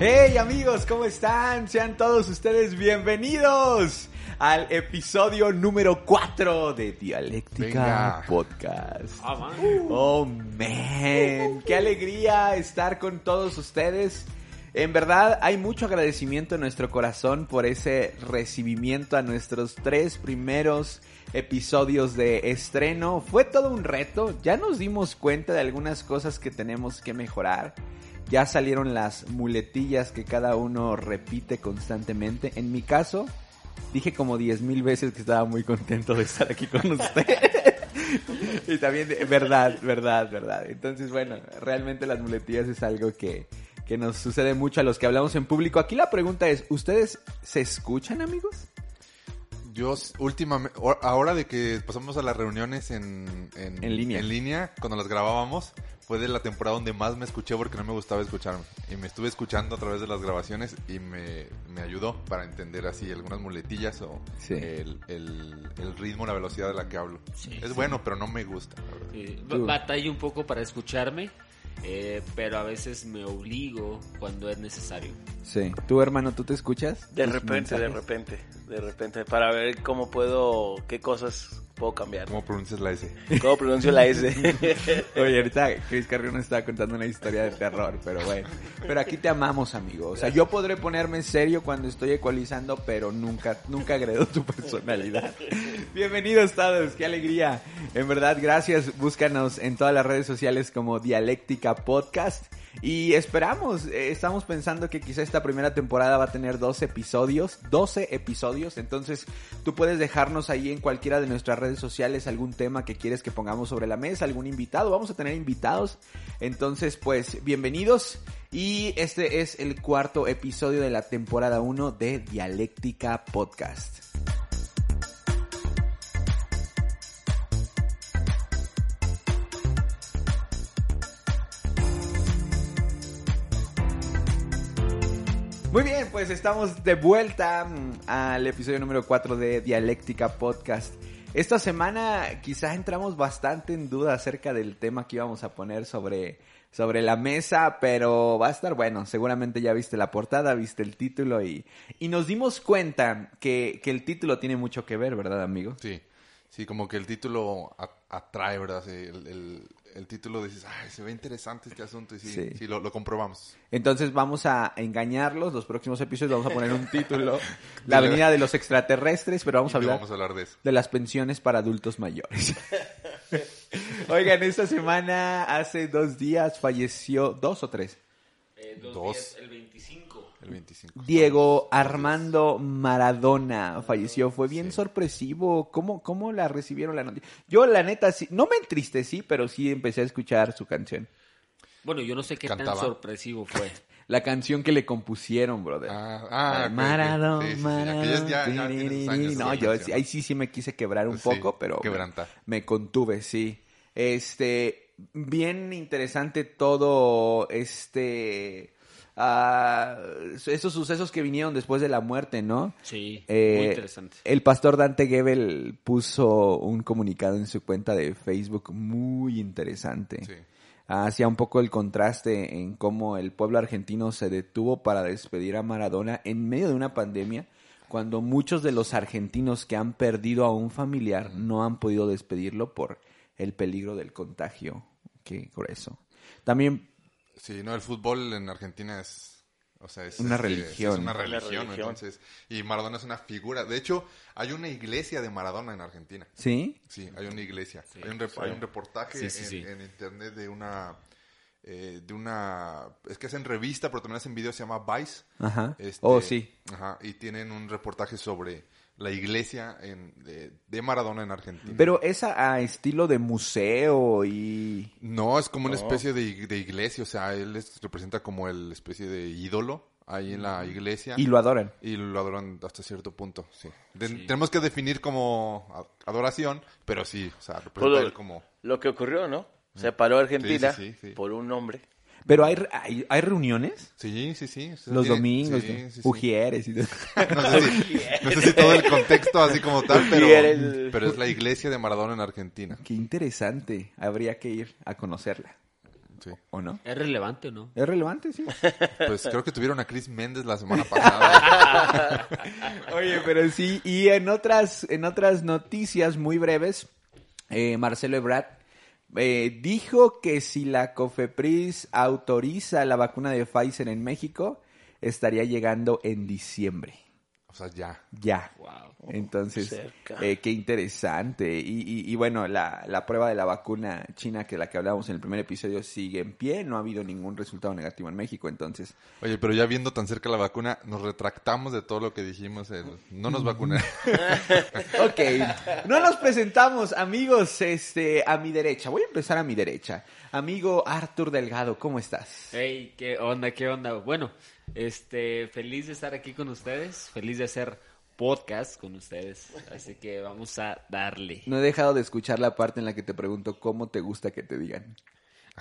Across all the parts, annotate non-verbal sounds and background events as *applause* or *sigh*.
Hey amigos, ¿cómo están? Sean todos ustedes bienvenidos al episodio número 4 de Dialéctica Venga. Podcast. Ah, man. Oh man, qué alegría estar con todos ustedes. En verdad hay mucho agradecimiento en nuestro corazón por ese recibimiento a nuestros tres primeros episodios de estreno. Fue todo un reto, ya nos dimos cuenta de algunas cosas que tenemos que mejorar. Ya salieron las muletillas que cada uno repite constantemente. En mi caso, dije como diez mil veces que estaba muy contento de estar aquí con ustedes. *laughs* y también, verdad, verdad, verdad. Entonces, bueno, realmente las muletillas es algo que, que nos sucede mucho a los que hablamos en público. Aquí la pregunta es, ¿ustedes se escuchan, amigos? Yo últimamente, ahora de que pasamos a las reuniones en, en, En línea. en línea, cuando las grabábamos, fue de la temporada donde más me escuché porque no me gustaba escucharme. Y me estuve escuchando a través de las grabaciones y me, me ayudó para entender así algunas muletillas o Sí. el, el, el ritmo, la velocidad de la que hablo. Sí, es sí. bueno, pero no me gusta. batallo un poco para escucharme, eh, pero a veces me obligo cuando es necesario. Sí. ¿Tú, hermano, tú te escuchas? De ¿Tus repente, de repente, de repente, para ver cómo puedo, qué cosas puedo cambiar. ¿Cómo pronuncias la S? ¿Cómo pronuncio la S? *laughs* Oye, ahorita Chris Carrión nos estaba contando una historia de terror, pero bueno. Pero aquí te amamos, amigo. O sea, yo podré ponerme serio cuando estoy ecualizando, pero nunca, nunca agredo tu personalidad. Bienvenidos todos, qué alegría. En verdad, gracias. Búscanos en todas las redes sociales como Dialéctica Podcast. Y esperamos, eh, estamos pensando que quizá esta primera temporada va a tener 12 episodios, 12 episodios, entonces tú puedes dejarnos ahí en cualquiera de nuestras redes sociales algún tema que quieres que pongamos sobre la mesa, algún invitado, vamos a tener invitados, entonces pues bienvenidos. Y este es el cuarto episodio de la temporada 1 de Dialéctica Podcast. Muy bien, pues estamos de vuelta mm, al episodio número 4 de Dialéctica Podcast. Esta semana quizás entramos bastante en duda acerca del tema que íbamos a poner sobre, sobre la mesa, pero va a estar bueno. Seguramente ya viste la portada, viste el título y, y nos dimos cuenta que, que el título tiene mucho que ver, ¿verdad, amigo? Sí, sí, como que el título atrae, ¿verdad? El título dices, ay, se ve interesante este asunto y sí, Sí. sí, lo, lo comprobamos. Entonces vamos a engañarlos. Los próximos episodios vamos a poner un *laughs* título, La Avenida de los Extraterrestres, pero vamos a hablar... vamos a hablar de eso. de las pensiones para adultos mayores. *laughs* Oigan, esta semana, hace dos días, falleció, dos o tres, Eh, Dos. días, el 25. El 25. Diego Armando Maradona falleció. Fue bien sorpresivo. ¿Cómo, ¿Cómo la recibieron la noticia? Yo, la neta, sí, no me entristecí, pero sí empecé a escuchar su canción. Bueno, yo no sé qué Cantaba. tan sorpresivo fue. *laughs* La canción que le compusieron, brother. Ah, ah. Maradona, Sí, No, yo ahí sí sí me quise quebrar un Sí, poco, pero me contuve, sí. Este, bien interesante todo este ah, esos sucesos que vinieron después de la muerte, ¿no? Sí, Eh, muy interesante. El pastor Dante Gebel puso un comunicado en su cuenta de Facebook muy interesante. Sí. Hacía un poco el contraste en cómo el pueblo argentino se detuvo para despedir a Maradona en medio de una pandemia, cuando muchos de los argentinos que han perdido a un familiar no han podido despedirlo por el peligro del contagio. Qué grueso. También Sí, no, el fútbol en Argentina es, o sea, es Una religión. Es una religión, religión. entonces, y Maradona es una figura. De hecho, hay una iglesia de Maradona en Argentina. ¿Sí? Sí, hay una iglesia. Sí, hay, un rep- sí. hay un reportaje Sí, sí, en, sí. en internet de una, eh, de una, es que hacen revista, pero también hacen video, se llama Vice. Ajá. Este, Oh, sí. Ajá, y tienen un reportaje sobre la iglesia en, de, de Maradona en Argentina. Pero es a, a estilo de museo y... No, es como una No. especie de, ig- de iglesia, o sea, él es- representa como el especie de ídolo ahí en la iglesia. Y lo adoran. Y lo adoran hasta cierto punto, sí. De- Sí. Tenemos que definir como a- adoración, pero sí, o sea, representa él como... Lo que ocurrió, ¿no? Se paró Argentina Sí, sí, sí, sí. por un hombre. Pero hay, hay, hay reuniones Sí, sí, sí. los tiene- domingos, sí, ¿no? sí, sí. Ujieres y todo. *laughs* No sé, si, no sé si todo el contexto así como tal, pero, pero es la iglesia de Maradona en Argentina. Qué interesante. Habría que ir a conocerla. Sí. ¿O no? ¿Es relevante o no? ¿Es relevante, sí? Pues creo que tuvieron a Chris Méndez la semana pasada. *laughs* Oye, pero sí, y en otras, en otras noticias muy breves, eh, Marcelo Ebrard eh, dijo que si la COFEPRIS autoriza la vacuna de Pfizer en México, estaría llegando en diciembre. O sea, ya. Ya. Wow. Entonces, eh, qué interesante. Y, y- y bueno, la, la prueba de la vacuna china, que la que hablábamos en el primer episodio, sigue en pie. No ha habido ningún resultado negativo en México. Entonces, Oye, pero ya viendo tan cerca la vacuna, nos retractamos de todo lo que dijimos. el- no nos vacunan. *laughs* Ok, no nos presentamos, amigos, este, a mi derecha. Voy a empezar a mi derecha. Amigo Artur Delgado, ¿cómo estás? Hey, ¿qué onda? ¿Qué onda? Bueno, este, feliz de estar aquí con ustedes, feliz de hacer podcast con ustedes, así que vamos a darle. No he dejado de escuchar la parte en la que te pregunto cómo te gusta que te digan.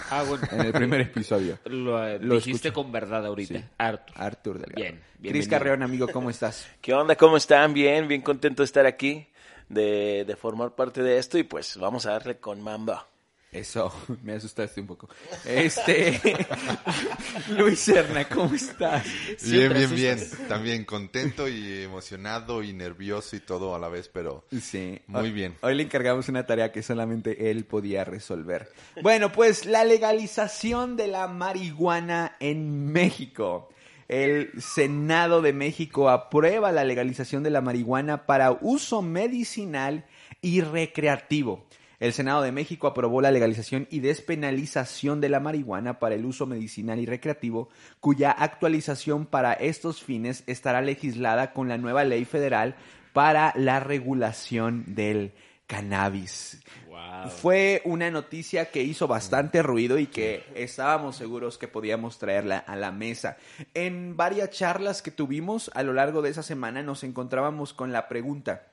Ah, bueno, *laughs* En el primer episodio. lo, eh, Lo dijiste escucho. con verdad ahorita, Sí. Arthur. Artur Delgado. Bien, Cris. Carreón, amigo, ¿cómo estás? *laughs* ¿Qué onda? ¿Cómo están? Bien, bien contento de estar aquí, de, de formar parte de esto y pues vamos a darle con Mamba. Eso, *laughs* me asustaste un poco. Este, *laughs* Luis Serna, ¿cómo estás? bien, Siempre bien, bien. asustas. También contento y emocionado y nervioso y todo a la vez, pero Sí. Muy Hoy- bien. Hoy le encargamos una tarea que solamente él podía resolver. Bueno, pues la legalización de la marihuana en México. El Senado de México aprueba la legalización de la marihuana para uso medicinal y recreativo. El Senado de México aprobó la legalización y despenalización de la marihuana para el uso medicinal y recreativo, cuya actualización para estos fines estará legislada con la nueva ley federal para la regulación del cannabis. Wow. Fue una noticia que hizo bastante ruido y que estábamos seguros que podíamos traerla a la mesa. En varias charlas que tuvimos a lo largo de esa semana nos encontrábamos con la pregunta,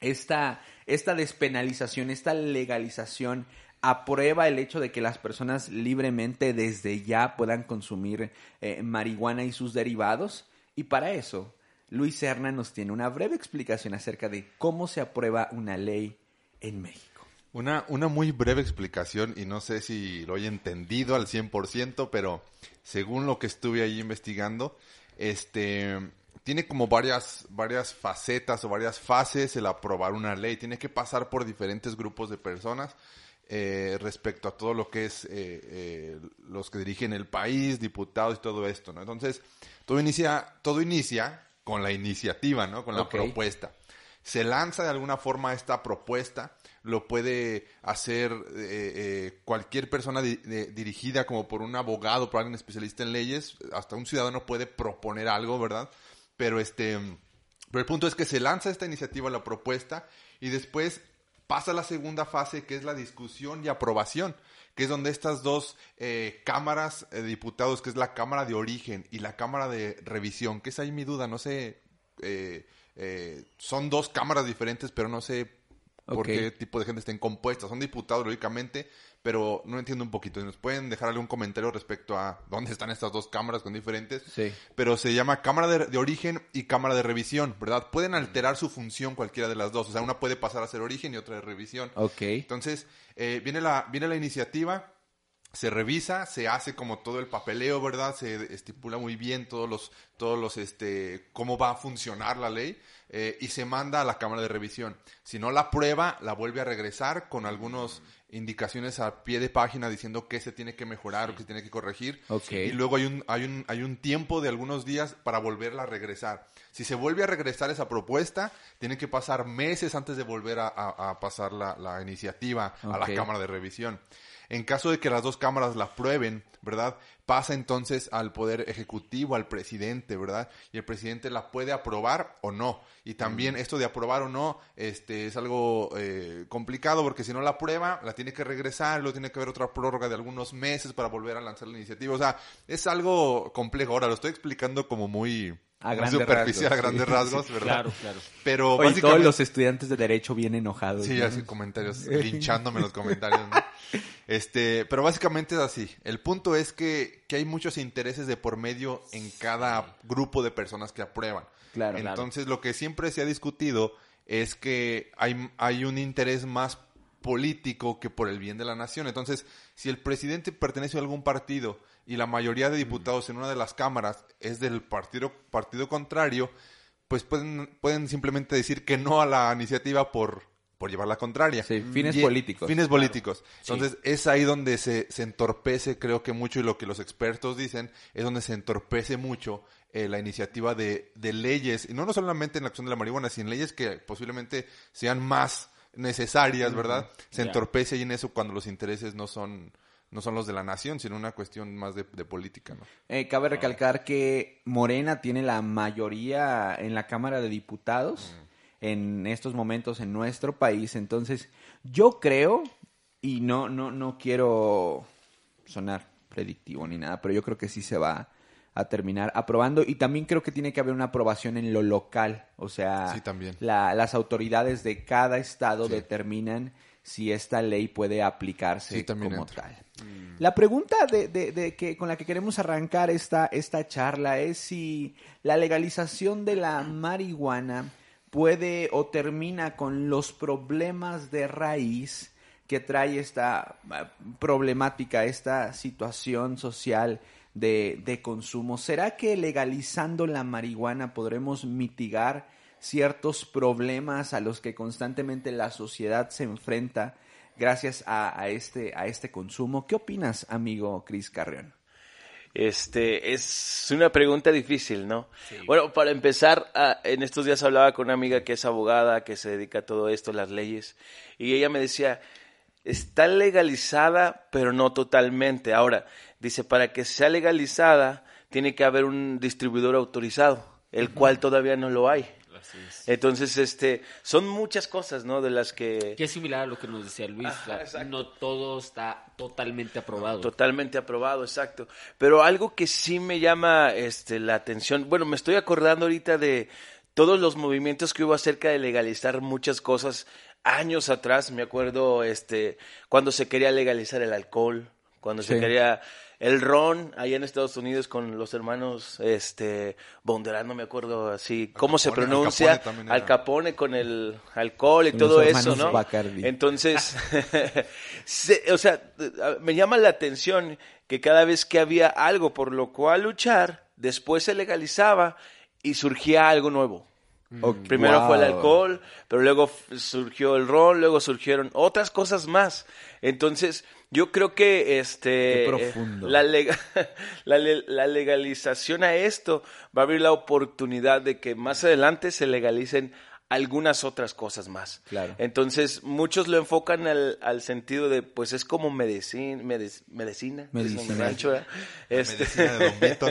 esta, esta despenalización, esta legalización aprueba el hecho de que las personas libremente desde ya puedan consumir eh, marihuana y sus derivados. Y para eso, Luis Serna nos tiene una breve explicación acerca de cómo se aprueba una ley en México. Una, una muy breve explicación y no sé si lo he entendido al 100%, pero según lo que estuve ahí investigando, este tiene como varias, varias facetas o varias fases el aprobar una ley. Tiene que pasar por diferentes grupos de personas eh, respecto a todo lo que es eh, eh, los que dirigen el país, diputados y todo esto, ¿no? Entonces, todo inicia, todo inicia con la iniciativa, ¿no? Con la propuesta se lanza de alguna forma esta propuesta, lo puede hacer eh, eh, cualquier persona di- de- dirigida como por un abogado, por alguien especialista en leyes, hasta un ciudadano puede proponer algo, ¿verdad? Pero este, pero el punto es que se lanza esta iniciativa, la propuesta, y después pasa la segunda fase que es la discusión y aprobación, que es donde estas dos eh, cámaras de diputados, que es la Cámara de Origen y la Cámara de Revisión, que es ahí mi duda, no sé, eh, eh, son dos cámaras diferentes, pero no sé por qué tipo de gente estén compuestas. Son diputados, lógicamente, pero no entiendo un poquito. ¿Nos pueden dejar algún comentario respecto a dónde están estas dos cámaras con diferentes? Sí. Pero se llama Cámara de, de Origen y Cámara de Revisión, ¿verdad? Pueden alterar su función cualquiera de las dos. O sea, una puede pasar a ser origen y otra de revisión. Ok. Entonces, eh, viene, la, viene la iniciativa, se revisa, se hace como todo el papeleo, ¿verdad? Se estipula muy bien todos los, todos los, este, cómo va a funcionar la ley eh, y se manda a la Cámara de Revisión. Si no la aprueba, la vuelve a regresar con algunas indicaciones a pie de página diciendo qué se tiene que mejorar o qué se tiene que corregir. Y luego hay un, hay un, hay un tiempo de algunos días para volverla a regresar. Si se vuelve a regresar esa propuesta, tiene que pasar meses antes de volver a, a- a pasar la, la iniciativa a la. Cámara de Revisión. En caso de que las dos cámaras la aprueben, ¿verdad? Pasa entonces al Poder Ejecutivo, al presidente, ¿verdad? Y el presidente la puede aprobar o no. Y también esto de aprobar o no este, es algo eh, complicado porque si no la aprueba, la tiene que regresar, luego tiene que haber otra prórroga de algunos meses para volver a lanzar la iniciativa. O sea, es algo complejo. Ahora lo estoy explicando como muy, A muy grandes superficial, rasgos, a grandes sí. rasgos, *laughs* ¿verdad? Claro, claro. Pero Oye, todos los estudiantes de Derecho bien enojados. Sí, ¿no? así comentarios, *laughs* linchándome en los comentarios, ¿no? *laughs* Este, pero básicamente es así. El punto es que, que hay muchos intereses de por medio en cada grupo de personas que aprueban. Claro, claro. Entonces, lo que siempre se ha discutido es que hay, hay un interés más político que por el bien de la nación. Entonces, si el presidente pertenece a algún partido y la mayoría de diputados en una de las cámaras es del partido, partido contrario, pues pueden, pueden simplemente decir que no a la iniciativa por, por llevar la contraria. Sí, fines Y- políticos. Fines políticos. Entonces, es ahí donde se, se entorpece, creo que mucho, y lo que los expertos dicen, es donde se entorpece mucho eh, la iniciativa de, de leyes, y no, no solamente en la acción de la marihuana, sino en leyes que posiblemente sean más necesarias, ¿verdad? Se entorpece ahí en eso cuando los intereses no son, no son los de la nación, sino una cuestión más de, de política, ¿no? Eh, cabe recalcar que Morena tiene la mayoría en la Cámara de Diputados en estos momentos en nuestro país. Entonces, yo creo, y no, no, no quiero sonar predictivo ni nada, pero yo creo que sí se va a terminar aprobando. Y también creo que tiene que haber una aprobación en lo local. O sea, Sí, también. la- las autoridades de cada estado Sí. determinan si esta ley puede aplicarse Sí, como entra. tal. La pregunta de, de- de que, con la que queremos arrancar esta, esta charla es si la legalización de la marihuana puede o termina con los problemas de raíz que trae esta eh, problemática, esta situación social de, de consumo. ¿Será que legalizando la marihuana podremos mitigar ciertos problemas a los que constantemente la sociedad se enfrenta gracias a, este, a este consumo? ¿Qué opinas, amigo Cris Carrión? Este, es una pregunta difícil, ¿no? Bueno, para empezar, ah, en estos días hablaba con una amiga que es abogada, que se dedica a todo esto, las leyes, y ella me decía, está legalizada, pero no totalmente. Ahora, dice, para que sea legalizada, tiene que haber un distribuidor autorizado, el cual todavía no lo hay. Así es. Entonces, este, son muchas cosas, ¿no? De las que... Que es similar a lo que nos decía Luis. Ajá, no todo está totalmente aprobado. Totalmente aprobado, exacto. Pero algo que sí me llama este, la atención, bueno, me estoy acordando ahorita de todos los movimientos que hubo acerca de legalizar muchas cosas años atrás. Me acuerdo este, cuando se quería legalizar el alcohol, cuando se quería el ron allá en Estados Unidos con los hermanos este Bonderán, no me acuerdo así cómo se Capone, Al pronuncia, Capone también Al. Capone con el alcohol y Con todo los eso, ¿no? Bacardi. Entonces, *laughs* se- o sea, me llama la atención que cada vez que había algo por lo cual luchar, después se legalizaba y surgía algo nuevo. Oh, Primero fue el alcohol, pero luego surgió el ron, luego surgieron otras cosas más. Entonces, yo creo que este eh, la, lega- *laughs* la le- la legalización a esto va a abrir la oportunidad de que más adelante se legalicen algunas otras cosas más. Claro. Entonces, muchos lo enfocan al, al sentido de, pues es como medicina, medicina, Medicinal. es un rancho, ¿verdad? Este- medicina de Don Vito.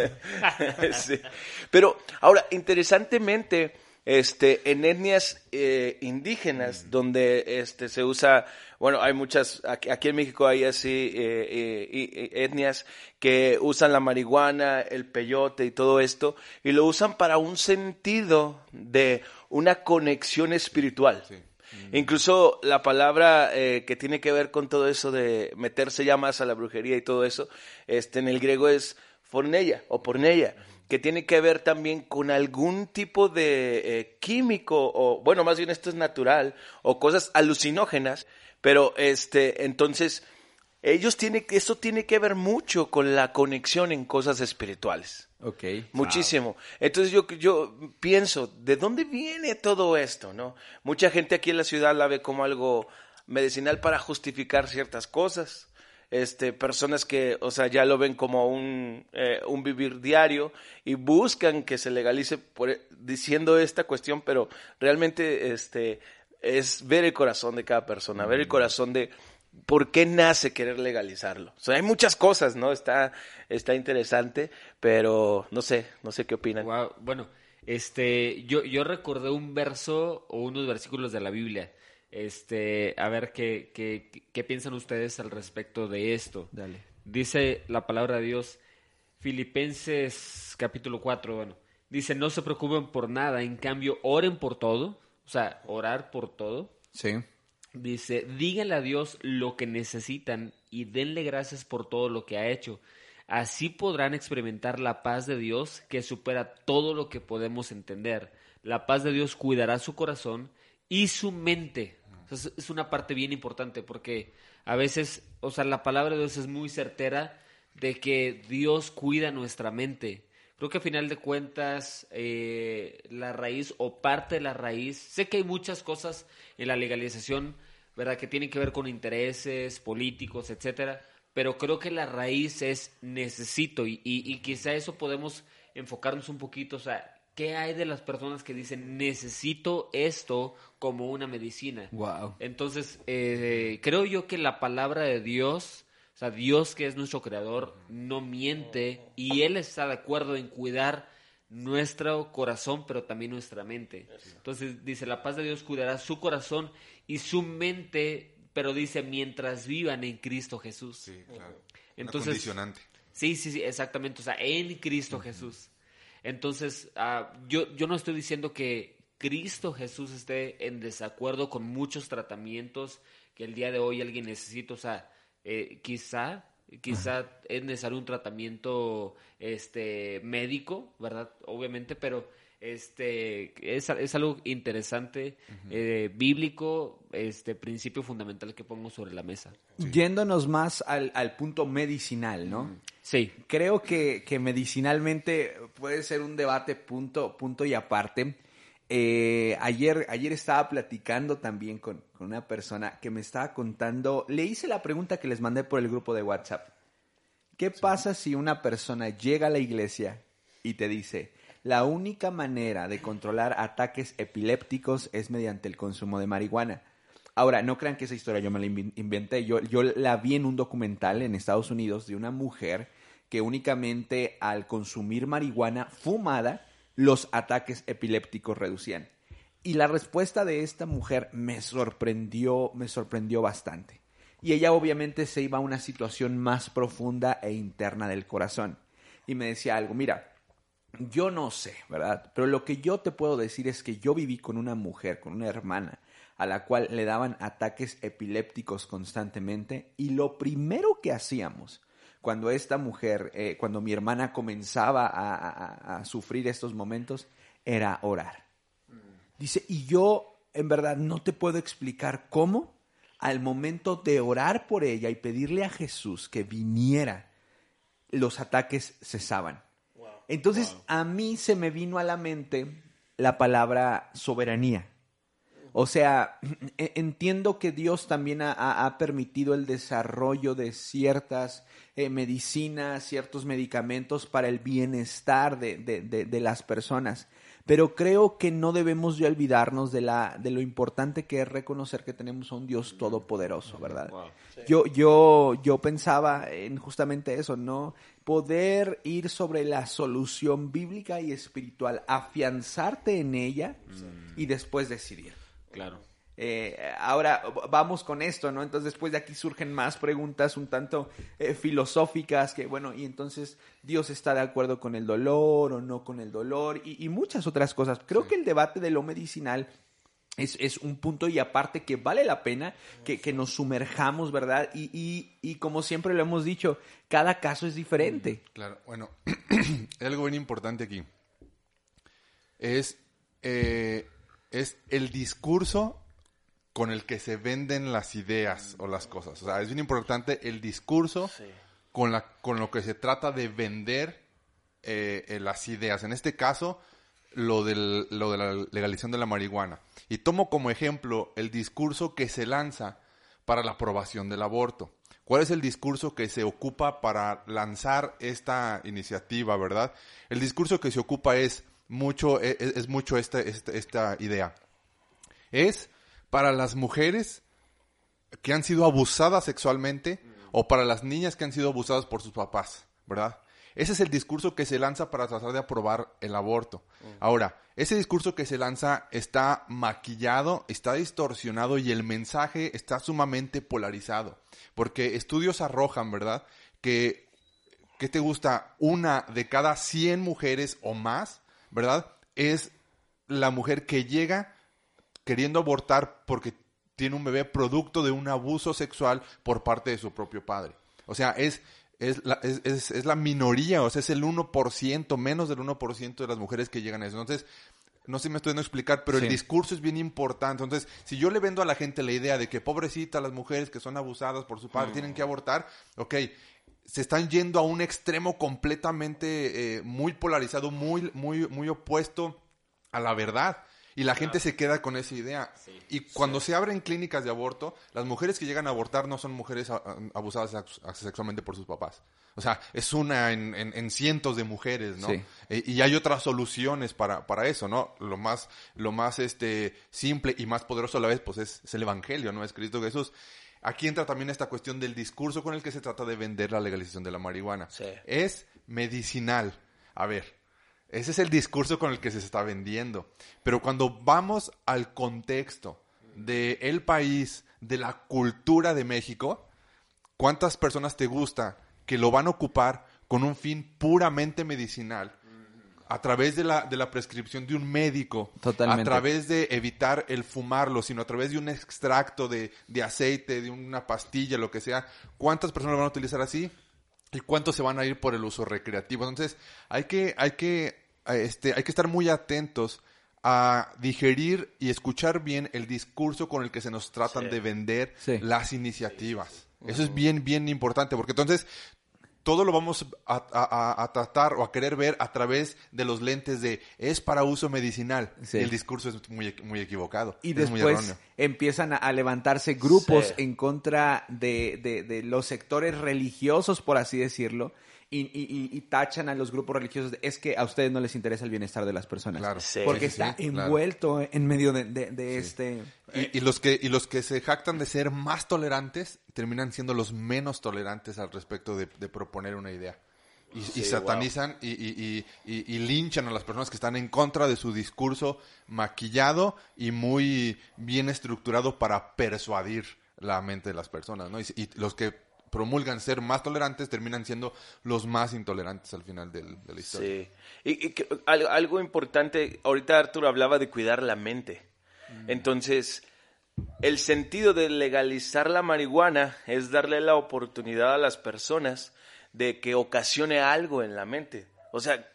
*laughs* Sí. Pero ahora, interesantemente, este, en etnias eh, indígenas, donde este, se usa, bueno, hay muchas, aquí, aquí en México hay así eh, eh, etnias que usan la marihuana, el peyote y todo esto, y lo usan para un sentido de una conexión espiritual. Incluso la palabra eh, que tiene que ver con todo eso de meterse ya más a la brujería y todo eso, este, en el griego es fornella o porneia, que tiene que ver también con algún tipo de eh, químico, o bueno, más bien esto es natural, o cosas alucinógenas, pero este, entonces, ellos tienen, esto tiene que ver mucho con la conexión en cosas espirituales. Ok. Muchísimo. Entonces yo, yo pienso, ¿de dónde viene todo esto? no? Mucha gente aquí en la ciudad la ve como algo medicinal para justificar ciertas cosas. Este, personas que, o sea, ya lo ven como un, eh, un vivir diario y buscan que se legalice por, diciendo esta cuestión, pero realmente este, es ver el corazón de cada persona, ver el corazón de, ¿por qué nace querer legalizarlo? O sea, hay muchas cosas, ¿no? Está, está interesante, pero no sé, no sé qué opinan. Guau, Bueno, este, yo, yo recordé un verso o unos versículos de la Biblia. Este, a ver qué, qué, qué piensan ustedes al respecto de esto. Dale. Dice la palabra de Dios, Filipenses capítulo 4, bueno, dice, no se preocupen por nada, en cambio, oren por todo, o sea, orar por todo. Sí. Dice, díganle a Dios lo que necesitan y denle gracias por todo lo que ha hecho. Así podrán experimentar la paz de Dios que supera todo lo que podemos entender. La paz de Dios cuidará su corazón y su mente es una parte bien importante porque a veces, o sea, la palabra de Dios es muy certera de que Dios cuida nuestra mente. Creo que a final de cuentas, eh, la raíz o parte de la raíz, sé que hay muchas cosas en la legalización, ¿verdad? Que tienen que ver con intereses políticos, etcétera, pero creo que la raíz es necesito y, y, y quizá eso podemos enfocarnos un poquito, o sea, ¿qué hay de las personas que dicen necesito esto como una medicina? Wow. Entonces, eh, creo yo que la palabra de Dios, o sea, Dios que es nuestro creador, no miente y Él está de acuerdo en cuidar nuestro corazón, pero también nuestra mente. Entonces, dice, la paz de Dios cuidará su corazón y su mente, pero dice, mientras vivan en Cristo Jesús. Sí, claro. Entonces- Una condicionante. Sí, sí, sí, exactamente. O sea, en Cristo Jesús. Entonces, ah, yo, yo no estoy diciendo que Cristo Jesús esté en desacuerdo con muchos tratamientos que el día de hoy alguien necesita. O sea, eh, quizá, quizá es necesario un tratamiento este, médico, ¿verdad? Obviamente, pero este es, es algo interesante, eh, bíblico, este principio fundamental que pongo sobre la mesa. Yéndonos más al, al punto medicinal, ¿no? Sí, Creo que, que medicinalmente puede ser un debate punto, punto y aparte. Eh, ayer, ayer estaba platicando también con, con una persona que me estaba contando, le hice la pregunta que les mandé por el grupo de WhatsApp. ¿Qué pasa si una persona llega a la iglesia y te dice, la única manera de controlar ataques epilépticos es mediante el consumo de marihuana? Ahora, no crean que esa historia yo me la inven- inventé. Yo, yo la vi en un documental en Estados Unidos de una mujer que únicamente al consumir marihuana fumada, los ataques epilépticos reducían. Y la respuesta de esta mujer me sorprendió, me sorprendió bastante. Y ella obviamente se iba a una situación más profunda e interna del corazón. Y me decía algo, mira, yo no sé, ¿verdad? Pero lo que yo te puedo decir es que yo viví con una mujer, con una hermana, a la cual le daban ataques epilépticos constantemente y lo primero que hacíamos cuando esta mujer, eh, cuando mi hermana comenzaba a, a- a sufrir estos momentos, era orar. Dice, y yo en verdad no te puedo explicar cómo al momento de orar por ella y pedirle a Jesús que viniera, los ataques cesaban. Entonces a mí se me vino a la mente la palabra soberanía. O sea, e- entiendo que Dios también ha, ha- ha permitido el desarrollo de ciertas eh, medicinas, ciertos medicamentos para el bienestar de, de- de- de las personas. Pero creo que no debemos de olvidarnos de, la, de lo importante que es reconocer que tenemos a un Dios todopoderoso, ¿verdad? Yo, yo, yo pensaba en justamente eso, ¿no? Poder ir sobre la solución bíblica y espiritual, afianzarte en ella y después decidir. Claro. Eh, ahora vamos con esto, ¿no? Entonces después de aquí surgen más preguntas un tanto eh, filosóficas que, bueno, y entonces Dios está de acuerdo con el dolor o no con el dolor y, y muchas otras cosas. Creo que el debate de lo medicinal es, es un punto y aparte que vale la pena que, que nos sumerjamos, ¿verdad? Y, y, y como siempre lo hemos dicho, cada caso es diferente. Claro, bueno, *clears throat* hay algo bien importante aquí. Es, eh, es el discurso con el que se venden las ideas o las cosas. O sea, es bien importante el discurso Sí. con, la, con lo que se trata de vender eh, eh, las ideas. En este caso, lo, del, lo de la legalización de la marihuana. Y tomo como ejemplo el discurso que se lanza para la aprobación del aborto. ¿Cuál es el discurso que se ocupa para lanzar esta iniciativa, verdad? El discurso que se ocupa es mucho, es, es mucho esta, esta, esta idea. Es para las mujeres que han sido abusadas sexualmente o para las niñas que han sido abusadas por sus papás, ¿verdad? Ese es el discurso que se lanza para tratar de aprobar el aborto. Ahora, ese discurso que se lanza está maquillado, está distorsionado y el mensaje está sumamente polarizado. Porque estudios arrojan, ¿verdad? Que, ¿qué te gusta? Una de cada 100 mujeres o más, ¿verdad? Es la mujer que llega queriendo abortar porque tiene un bebé producto de un abuso sexual por parte de su propio padre. O sea, es, es, la, es, es, es la minoría, o sea, es el 1%, menos del 1% de las mujeres que llegan a eso. Entonces, no sé si me estoy dando a explicar, pero Sí. el discurso es bien importante. Entonces, si yo le vendo a la gente la idea de que pobrecita las mujeres que son abusadas por su padre tienen que abortar, ok, se están yendo a un extremo completamente eh, muy polarizado, muy, muy, muy opuesto a la verdad. Y la gente se queda con esa idea. y cuando se abren clínicas de aborto, las mujeres que llegan a abortar no son mujeres a- a- abusadas sex- sexualmente por sus papás. O sea, es una en, en- en cientos de mujeres, ¿no? Sí. Eh, y hay otras soluciones para, para eso, ¿no? Lo más, lo más este, simple y más poderoso a la vez, pues es, es el Evangelio, ¿no? Es Cristo Jesús. Aquí entra también esta cuestión del discurso con el que se trata de vender la legalización de la marihuana. Sí. Es medicinal. A ver, ese es el discurso con el que se está vendiendo. Pero cuando vamos al contexto del el país, de la cultura de México, ¿cuántas personas te gusta que lo van a ocupar con un fin puramente medicinal? A través de la, de la prescripción de un médico, Totalmente. a través de evitar el fumarlo, sino a través de un extracto de, de aceite, de una pastilla, lo que sea. ¿Cuántas personas lo van a utilizar así? y cuántos se van a ir por el uso recreativo. Entonces, hay que, hay que, este, hay que estar muy atentos a digerir y escuchar bien el discurso con el que se nos tratan Sí. de vender Sí. las iniciativas. Eso es bien, bien importante, porque entonces todo lo vamos a, a- a- tratar o a querer ver a través de los lentes de es para uso medicinal. Sí. El discurso es muy, muy equivocado. Y es después empiezan a, a levantarse grupos Sí. en contra de, de- de los sectores religiosos, por así decirlo, y, y- y- y tachan a los grupos religiosos de, es que a ustedes no les interesa el bienestar de las personas. Claro. Sí. Porque Sí, está sí, claro. envuelto en medio de, de- de este... Y, y los que y los que se jactan de ser más tolerantes terminan siendo los menos tolerantes al respecto de, de proponer una idea. Y, satanizan y, y- y- y- y linchan a las personas que están en contra de su discurso maquillado y muy bien estructurado para persuadir la mente de las personas, ¿no? Y, y los que promulgan ser más tolerantes terminan siendo los más intolerantes al final del- de la historia. Sí. Y, y que- algo, algo importante, ahorita Arturo hablaba de cuidar la mente. Entonces, el sentido de legalizar la marihuana es darle la oportunidad a las personas de que ocasione algo en la mente. O sea,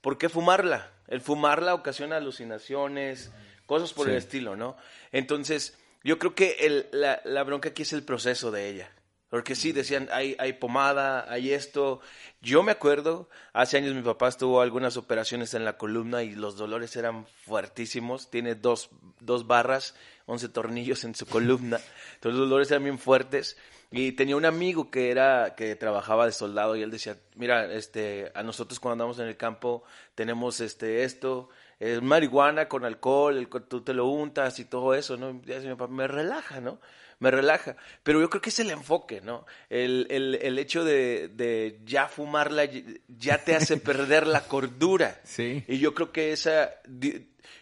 ¿por qué fumarla? El fumarla ocasiona alucinaciones, cosas por el estilo, ¿no? Entonces, yo creo que el- la, la bronca aquí es el proceso de ella. Porque sí, decían, hay, hay pomada, hay esto. Yo me acuerdo, hace años mi papá tuvo algunas operaciones en la columna y los dolores eran fuertísimos. Tiene dos, dos barras, 11 tornillos en su columna. Entonces los dolores eran bien fuertes. Y tenía un amigo que era, que trabajaba de soldado y él decía, mira, este, a nosotros cuando andamos en el campo tenemos este, esto, es marihuana con alcohol, el, tú te lo untas y todo eso, ¿no? Y mi papá, me relaja, ¿no? Me relaja. Pero yo creo que es el enfoque, ¿no? El, el, el hecho de, de ya fumarla ya te hace *laughs* perder la cordura. Sí. Y yo creo que esa,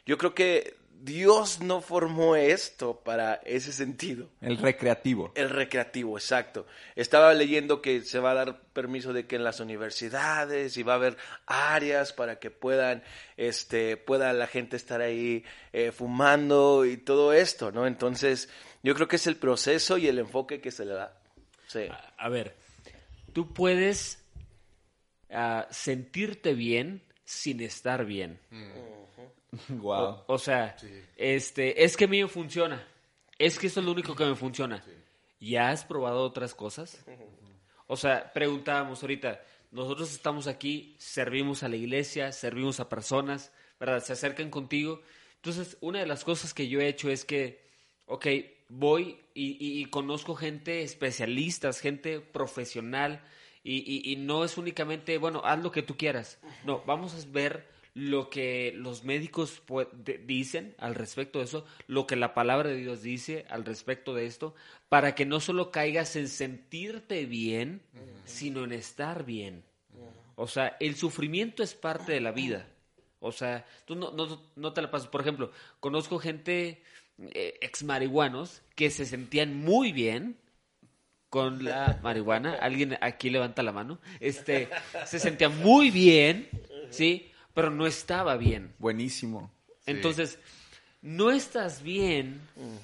yo creo que Dios no formó esto para ese sentido. El recreativo. El recreativo, exacto. Estaba leyendo que se va a dar permiso de que en las universidades y va a haber áreas para que puedan, este, pueda la gente estar ahí eh, fumando y todo esto, ¿no? Entonces, yo creo que es el proceso y el enfoque que se le da. Sí. A ver, tú puedes ah, sentirte bien sin estar bien. Wow. O, o sea, este, es que a mí me funciona. Es que eso es lo único que me funciona. ¿Ya has probado otras cosas? O sea, preguntábamos ahorita, nosotros estamos aquí, servimos a la iglesia, servimos a personas, ¿verdad? Se acercan contigo. Entonces, una de las cosas que yo he hecho es que, ok, voy y, y- y conozco gente especialistas, gente profesional, y, no es únicamente, bueno, haz lo que tú quieras. No, vamos a ver lo que los médicos dicen al respecto de eso, lo que la palabra de Dios dice al respecto de esto, para que no solo caigas en sentirte bien, sino en estar bien. O sea, el sufrimiento es parte de la vida. O sea, tú no, no, no te la pasas. Por ejemplo, conozco gente, eh, ex marihuanos, que se sentían muy bien con la marihuana. Alguien aquí levanta la mano. Este, se sentía muy bien, ¿sí? Pero no estaba bien. Buenísimo. Entonces, no estás bien,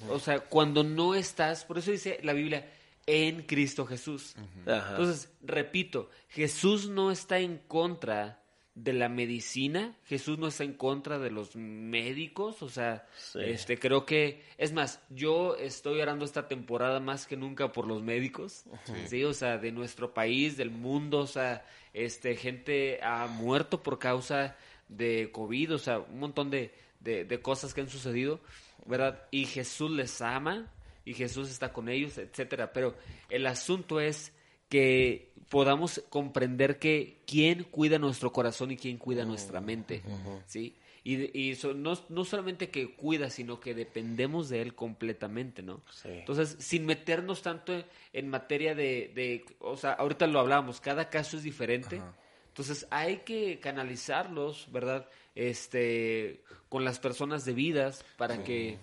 o sea, cuando no estás, por eso dice la Biblia, en Cristo Jesús. Entonces, repito, Jesús no está en contra de la medicina. Jesús no está en contra de los médicos, o sea, Sí. este creo que es más, yo estoy orando esta temporada más que nunca por los médicos, sí. o sea, de nuestro país, del mundo, o sea, este gente ha muerto por causa de COVID, o sea, un montón de, de, de cosas que han sucedido, ¿verdad? Y Jesús les ama y Jesús está con ellos, etcétera, pero el asunto es que podamos comprender que quién cuida nuestro corazón y quién cuida nuestra mente, ¿sí? Y, y so- no, no solamente que cuida, sino que dependemos de él completamente, ¿no? Sí. Entonces, sin meternos tanto en, en materia de, de, o sea, ahorita lo hablábamos, cada caso es diferente, entonces hay que canalizarlos, ¿verdad? Este, con las personas debidas para que,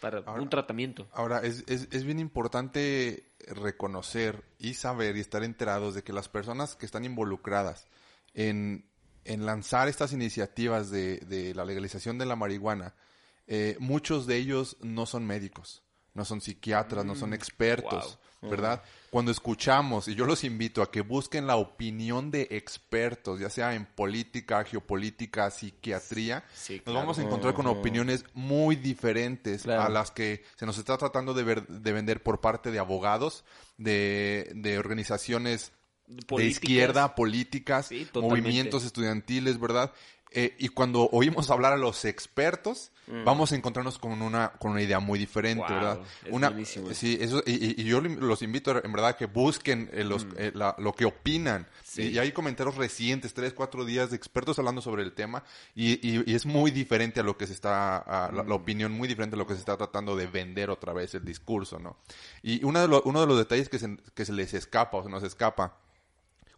para Ahora- un tratamiento. Ahora, es, es, es bien importante reconocer y saber y estar enterados de que las personas que están involucradas en, en lanzar estas iniciativas de, de la legalización de la marihuana, eh, muchos de ellos no son médicos, no son psiquiatras, no son expertos, ¿verdad? Cuando escuchamos, y yo los invito a que busquen la opinión de expertos, ya sea en política, geopolítica, psiquiatría, Sí, nos vamos a encontrar con opiniones muy diferentes Claro. a las que se nos está tratando de, ver- de vender por parte de abogados, de, de organizaciones de izquierda, políticas, Sí, movimientos estudiantiles, ¿verdad? Eh, y cuando oímos hablar a los expertos, vamos a encontrarnos con una, con una idea muy diferente, Wow, ¿verdad? es Una, buenísimo. sí, eso, y, y- yo los invito en verdad que busquen eh, los, eh, la- lo que opinan. Sí. Y, y hay comentarios recientes, tres, cuatro días de expertos hablando sobre el tema y, y- y es muy diferente a lo que se está, a la, la opinión muy diferente a lo que se está tratando de vender otra vez el discurso, ¿no? Y uno de, los uno de los detalles que se, que se les escapa o se nos escapa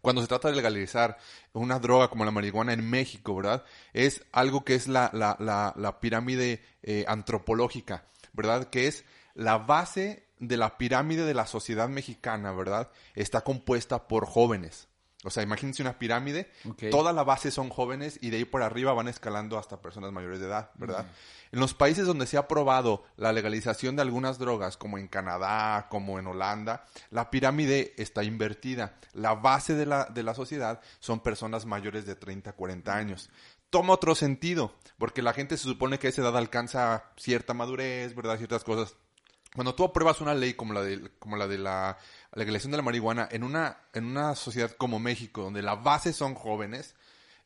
cuando se trata de legalizar una droga como la marihuana en México, ¿verdad? Es algo que es la, la, la, la pirámide eh, antropológica, ¿verdad? Que es la base de la pirámide de la sociedad mexicana, ¿verdad? Está compuesta por jóvenes. O sea, imagínense una pirámide, toda la base son jóvenes y de ahí por arriba van escalando hasta personas mayores de edad, ¿verdad? En los países donde se ha aprobado la legalización de algunas drogas, como en Canadá, como en Holanda, la pirámide está invertida. La base de la, de la sociedad son personas mayores de 30, 40 años. Toma otro sentido, porque la gente se supone que a esa edad alcanza cierta madurez, ¿verdad? Ciertas cosas. Cuando tú apruebas una ley como la de, como la de la legalización de la marihuana en una, en una sociedad como México, donde la base son jóvenes,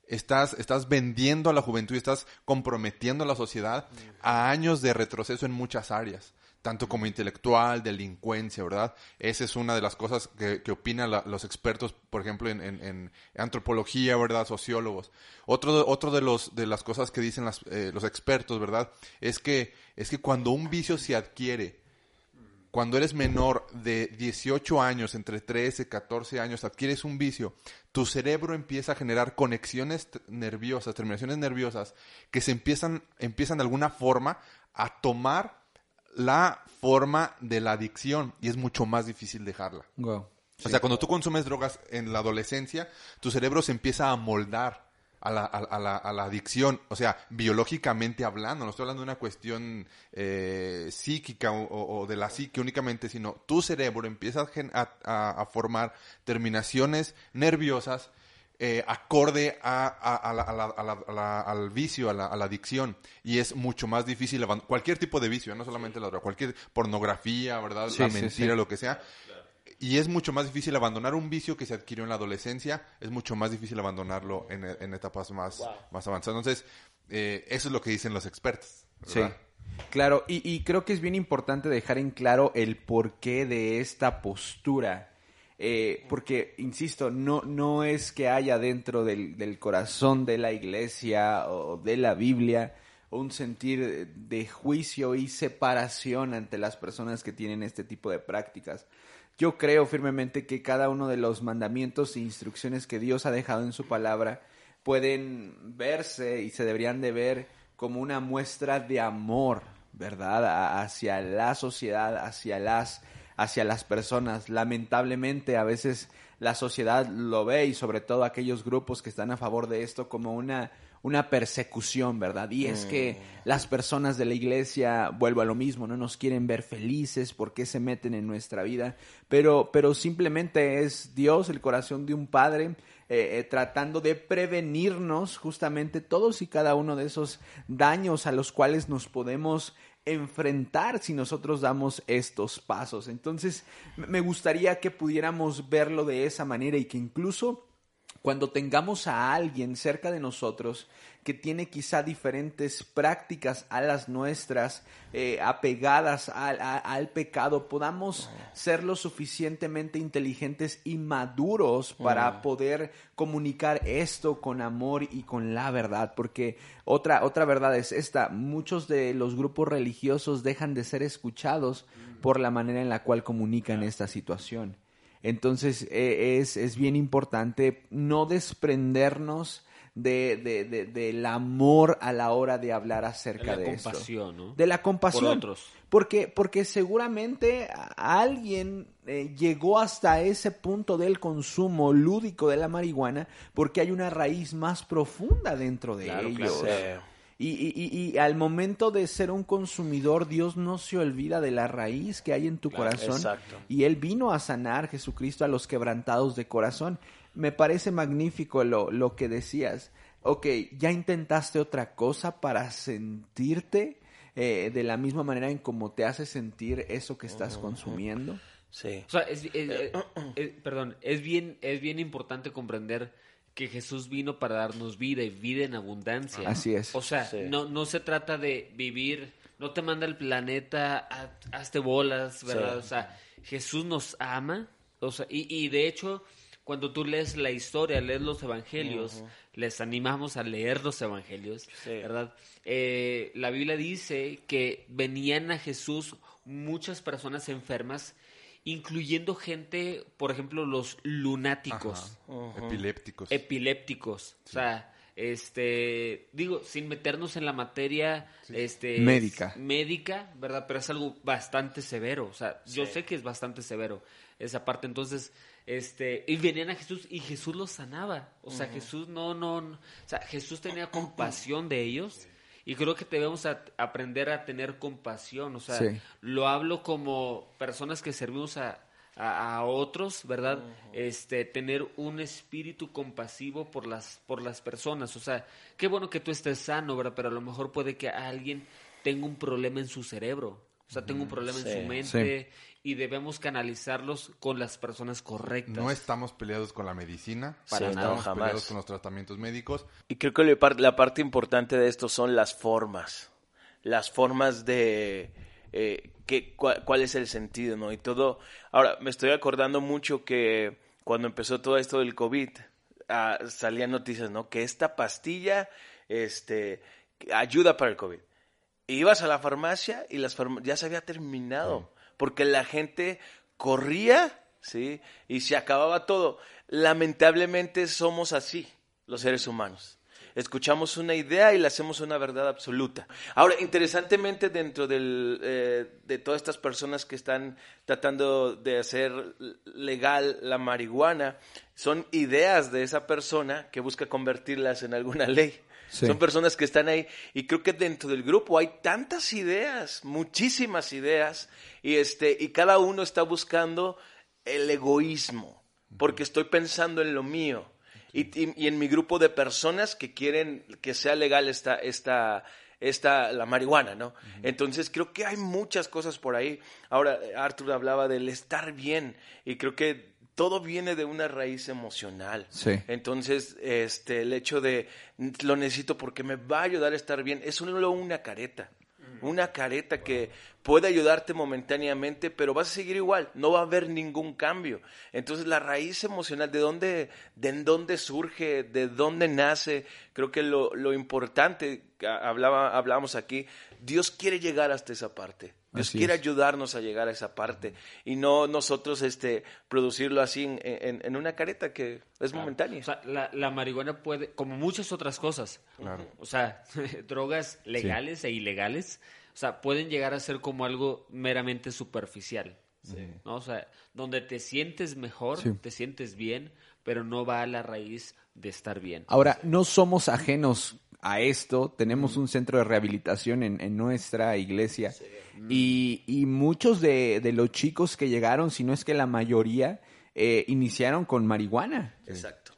estás, estás vendiendo a la juventud estás comprometiendo a la sociedad a años de retroceso en muchas áreas, tanto como intelectual, delincuencia, ¿verdad? Esa es una de las cosas que, que opinan la- los expertos, por ejemplo, en, en- antropología, ¿verdad? Sociólogos. Otro, otro de, los, de las cosas que dicen eh, los expertos, ¿verdad? Es que, es que cuando un vicio se adquiere, cuando eres menor de 18 años, entre 13 y 14 años, adquieres un vicio, tu cerebro empieza a generar conexiones nerviosas, terminaciones nerviosas, que se empiezan, empiezan de alguna forma a tomar la forma de la adicción y es mucho más difícil dejarla. Wow. O sea, cuando tú consumes drogas en la adolescencia, tu cerebro se empieza a moldar a la, a, a la, a la adicción. O sea, biológicamente hablando, no estoy hablando de una cuestión eh, psíquica o, o- de la psique únicamente, sino tu cerebro empieza a, a- formar terminaciones nerviosas eh, acorde a, a- a la- a la- a la- a la- al vicio, a la, a la adicción. Y es mucho más difícil cualquier tipo de vicio, no solamente la droga, cualquier pornografía, ¿verdad? Sí, la sí, mentira, sí. lo que sea. Y es mucho más difícil abandonar un vicio que se adquirió en la adolescencia, es mucho más difícil abandonarlo en, en etapas más, más avanzadas. Entonces, eh, eso es lo que dicen los expertos. Sí. Claro, y, y creo que es bien importante dejar en claro el porqué de esta postura. Eh, porque, insisto, no, no es que haya dentro del, del corazón de la iglesia o de la Biblia un sentir de juicio y separación ante las personas que tienen este tipo de prácticas. Yo creo firmemente que cada uno de los mandamientos e instrucciones que Dios ha dejado en su palabra pueden verse y se deberían de ver como una muestra de amor, ¿verdad? Hacia la sociedad, hacia las, hacia las personas. Lamentablemente a veces la sociedad lo ve y sobre todo aquellos grupos que están a favor de esto como una, una persecución, ¿verdad? Y es que las personas de la iglesia, vuelvo a lo mismo, no nos quieren ver felices, ¿por qué se meten en nuestra vida? Pero, pero simplemente es Dios, el corazón de un padre, eh, eh, tratando de prevenirnos justamente todos y cada uno de esos daños a los cuales nos podemos enfrentar si nosotros damos estos pasos. Entonces, me gustaría que pudiéramos verlo de esa manera y que incluso cuando tengamos a alguien cerca de nosotros que tiene quizá diferentes prácticas a las nuestras, eh, apegadas al, al, pecado, podamos ser lo suficientemente inteligentes y maduros para poder comunicar esto con amor y con la verdad, porque otra, otra verdad es esta, muchos de los grupos religiosos dejan de ser escuchados por la manera en la cual comunican esta situación. Entonces eh, es, es, bien importante no desprendernos de, de, de, del amor a la hora de hablar acerca de, la compasión, ¿no? De la compasión. Por otros. Porque, porque seguramente alguien eh, llegó hasta ese punto del consumo lúdico de la marihuana porque hay una raíz más profunda dentro de Claro, ellos. claro. Y, y, y, al momento de ser un consumidor, Dios no se olvida de la raíz que hay en tu corazón. exacto. Y Él vino a sanar, Jesucristo, a los quebrantados de corazón. Me parece magnífico lo, lo que decías. Ok, ya intentaste otra cosa para sentirte eh, de la misma manera en cómo te hace sentir eso que estás consumiendo. Sí. O sea, es, es- es- es- perdón, es bien, es bien importante comprender que Jesús vino para darnos vida y vida en abundancia. Así es. O sea, Sí. no, no se trata de vivir, no te manda el planeta, a- hazte bolas, ¿verdad? Sí. O sea, Jesús nos ama, o sea, y, y de hecho, cuando tú lees la historia, lees los evangelios, les animamos a leer los evangelios, Sí. ¿verdad? Eh, la Biblia dice que venían a Jesús muchas personas enfermas, incluyendo gente, por ejemplo, los lunáticos Ajá. Epilépticos. epilépticos. O sea, este, digo, sin meternos en la materia, este, Médica. médica, ¿verdad? Pero es algo bastante severo. O sea, yo sé que es bastante severo esa parte. Entonces, este, y venían a Jesús y Jesús los sanaba. O sea, Jesús no, no, no- o sea, Jesús tenía compasión de ellos. Y creo que debemos a- aprender a tener compasión. O sea, Sí. lo hablo como personas que servimos a, a, a otros, ¿verdad? Este, tener un espíritu compasivo por las, por las personas. O sea, qué bueno que tú estés sano, ¿verdad? Pero a lo mejor puede que alguien tenga un problema en su cerebro. O sea, tenga un problema Sí. en su mente y debemos canalizarlos con las personas correctas. No estamos peleados con la medicina, Para no nada. estamos jamás. peleados con los tratamientos médicos. Y creo que la par- la parte importante de esto son las formas. Las formas de eh, que, cua- cuál es el sentido, ¿no? Y todo. Ahora, me estoy acordando mucho que cuando empezó todo esto del COVID, ah, salían noticias, ¿no? Que esta pastilla este, ayuda para el COVID. Ibas a la farmacia y las farma- ya se había terminado. Porque la gente corría, ¿sí? Y se acababa todo. Lamentablemente somos así, los seres humanos. Escuchamos una idea y la hacemos una verdad absoluta. Ahora, interesantemente, dentro del, eh, de todas estas personas que están tratando de hacer legal la marihuana, son ideas de esa persona que busca convertirlas en alguna *laughs* ley. Sí. Son personas que están ahí y creo que dentro del grupo hay tantas ideas, muchísimas ideas y este y cada uno está buscando el egoísmo porque estoy pensando en lo mío y, y- y en mi grupo de personas que quieren que sea legal esta esta esta la marihuana, ¿no? Entonces creo que hay muchas cosas por ahí. Ahora Arthur hablaba del estar bien y creo que todo viene de una raíz emocional. Sí. Entonces, este, el hecho de lo necesito porque me va a ayudar a estar bien, es solo una careta. Una careta que puede ayudarte momentáneamente, pero vas a seguir igual, no va a haber ningún cambio. Entonces, la raíz emocional, ¿de dónde, de en dónde surge, de dónde nace? Creo que lo, lo importante, que hablaba, hablábamos aquí, Dios quiere llegar hasta esa parte. Dios Así quiere es. ayudarnos a llegar a esa parte y no nosotros este producirlo así en, en- en una careta que es momentánea. O sea, la, la marihuana puede, como muchas otras cosas, Claro. o sea, *laughs* drogas legales e ilegales, o sea, pueden llegar a ser como algo meramente superficial. ¿no? O sea, donde te sientes mejor, Sí. te sientes bien, pero no va a la raíz de estar bien. Ahora, no somos ajenos a esto. Tenemos un centro de rehabilitación en, en nuestra iglesia. Y, y muchos de, de los chicos que llegaron, si no es que la mayoría, eh, iniciaron con marihuana. Exacto.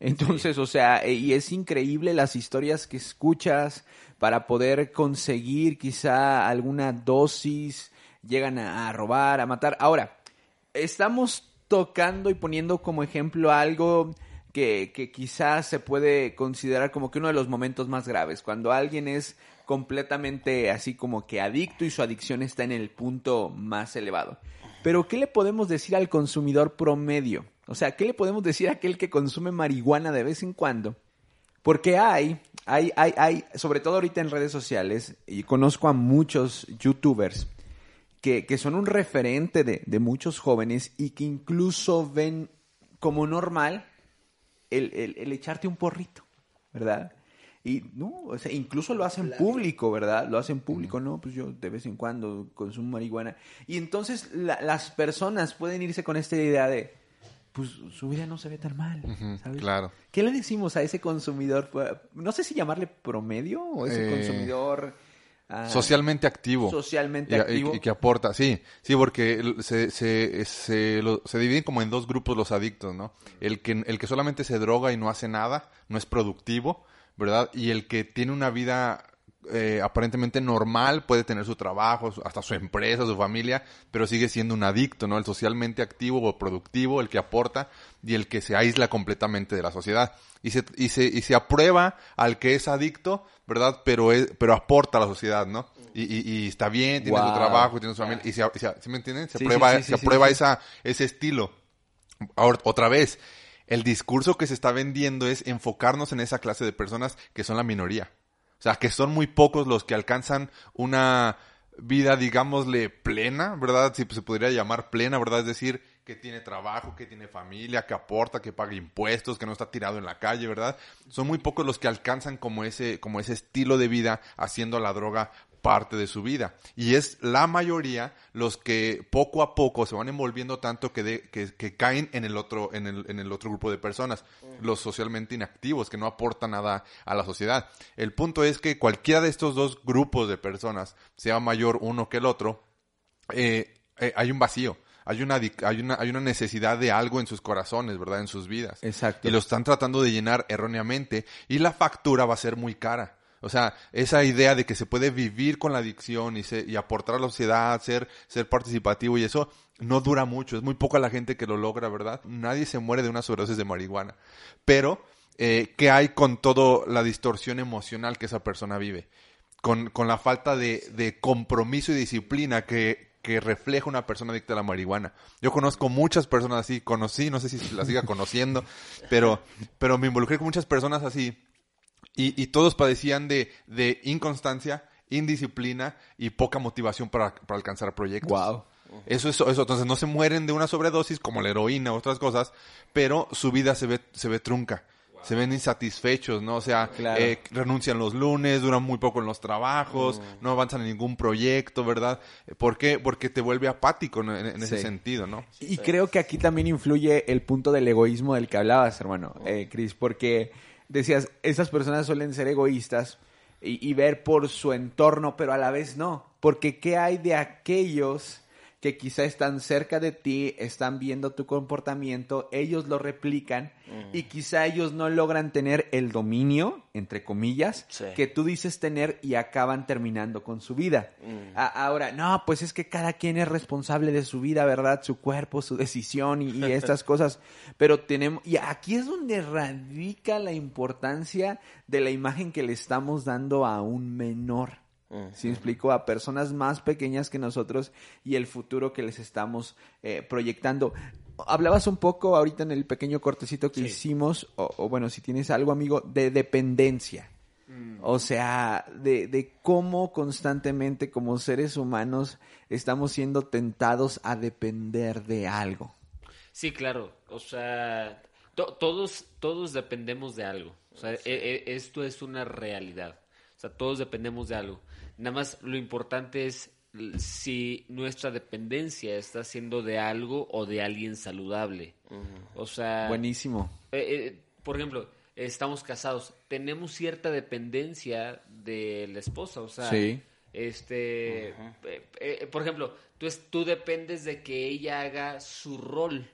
Entonces, o sea, eh, y es increíble las historias que escuchas para poder conseguir quizá alguna dosis, llegan a, a robar, a matar. Ahora, estamos tocando y poniendo como ejemplo algo que, que quizás se puede considerar como que uno de los momentos más graves, cuando alguien es completamente así como que adicto y su adicción está en el punto más elevado. Pero, ¿qué le podemos decir al consumidor promedio? O sea, ¿qué le podemos decir a aquel que consume marihuana de vez en cuando? Porque hay, hay, hay, hay, sobre todo ahorita en redes sociales, y conozco a muchos youtubers que, que son un referente de, de muchos jóvenes y que incluso ven como normal el, el- el echarte un porrito, ¿verdad? Y no, o sea, incluso lo hacen público, ¿verdad? Lo hacen público, no, pues yo de vez en cuando consumo marihuana. Y entonces la- las personas pueden irse con esta idea de, pues su vida no se ve tan mal, ¿sabes? claro. ¿Qué le decimos a ese consumidor? No sé si llamarle promedio o ese Eh, consumidor ah, Socialmente activo. socialmente Y- activo. Y, que aporta, sí, sí, porque se, se, se, lo- se dividen como en dos grupos los adictos, ¿no? El que, el que solamente se droga y no hace nada, no es productivo, ¿verdad? Y el que tiene una vida eh, aparentemente normal, puede tener su trabajo, hasta su empresa, su familia, pero sigue siendo un adicto, ¿no? El socialmente activo o productivo, el que aporta y el que se aísla completamente de la sociedad. Y se, y se, y se aprueba al que es adicto, ¿verdad? Pero, es, pero aporta a la sociedad, ¿no? Y, y, y está bien, tiene Wow. su trabajo, tiene su familia, y se, se- ¿sí me entienden? Se Sí, aprueba, sí, se aprueba. Esa, ese estilo. Ahora, otra vez, el discurso que se está vendiendo es enfocarnos en esa clase de personas que son la minoría. O sea, que son muy pocos los que alcanzan una vida, digámosle, plena, ¿verdad? Si se podría llamar plena, ¿verdad? Es decir, que tiene trabajo, que tiene familia, que aporta, que paga impuestos, que no está tirado en la calle, ¿verdad? Son muy pocos los que alcanzan como ese, como ese estilo de vida haciendo la droga parte de su vida. Y es la mayoría los que poco a poco se van envolviendo tanto que, de- que, que caen en el otro, en el, en el otro grupo de personas, los socialmente inactivos, que no aportan nada a la sociedad. El punto es que cualquiera de estos dos grupos de personas, sea mayor uno que el otro, eh, eh, hay un vacío. Hay una, hay, una, hay una necesidad de algo en sus corazones, ¿verdad? En sus vidas. Exacto. Y lo están tratando de llenar erróneamente. Y la factura va a ser muy cara. O sea, esa idea de que se puede vivir con la adicción y, se- y aportar a la sociedad, ser, ser participativo y eso, no dura mucho. Es muy poca la gente que lo logra, ¿verdad? Nadie se muere de una sobredosis de marihuana. Pero, eh, ¿qué hay con toda la distorsión emocional que esa persona vive? Con, con la falta de, de compromiso y disciplina que, que refleja una persona adicta a la marihuana. Yo conozco muchas personas así, conocí, no sé si las siga conociendo, *laughs* pero, pero me involucré con muchas personas así y, y todos padecían de, de inconstancia, indisciplina y poca motivación para, para alcanzar proyectos. Wow. Eso es eso. Entonces no se mueren de una sobredosis como la heroína u otras cosas, pero su vida se ve, se ve trunca. Se ven insatisfechos, ¿no? O sea, Claro. eh, renuncian los lunes, duran muy poco en los trabajos, no avanzan en ningún proyecto, ¿verdad? ¿Por qué? Porque te vuelve apático en, en ese Sí. sentido, ¿no? Y creo que aquí también influye el punto del egoísmo del que hablabas, hermano, eh, Chris, porque decías, esas personas suelen ser egoístas y, y ver por su entorno, pero a la vez no, porque ¿qué hay de aquellos que quizá están cerca de ti, están viendo tu comportamiento, ellos lo replican y quizá ellos no logran tener el dominio, entre comillas, Sí. que tú dices tener y acaban terminando con su vida. A- ahora, no, pues es que cada quien es responsable de su vida, ¿verdad? Su cuerpo, su decisión y, y *laughs* estas cosas. Pero tenemos, y aquí es donde radica la importancia de la imagen que le estamos dando a un menor. ¿Sí me explico? A personas más pequeñas que nosotros y el futuro que les estamos eh, proyectando. Hablabas un poco ahorita en el pequeño cortecito que hicimos, o, o bueno, si tienes algo, amigo, de dependencia. O sea, de, de cómo constantemente como seres humanos estamos siendo tentados a depender de algo. Sí, claro. O sea, to- todos, todos dependemos de algo. O sea, e- e- esto es una realidad. O sea, todos dependemos de algo. Nada más lo importante es si nuestra dependencia está siendo de algo o de alguien saludable. O sea, Buenísimo. eh, eh, por ejemplo, estamos casados, tenemos cierta dependencia de la esposa, o sea, Sí. este, eh, eh, por ejemplo, tú, es- tú dependes de que ella haga su rol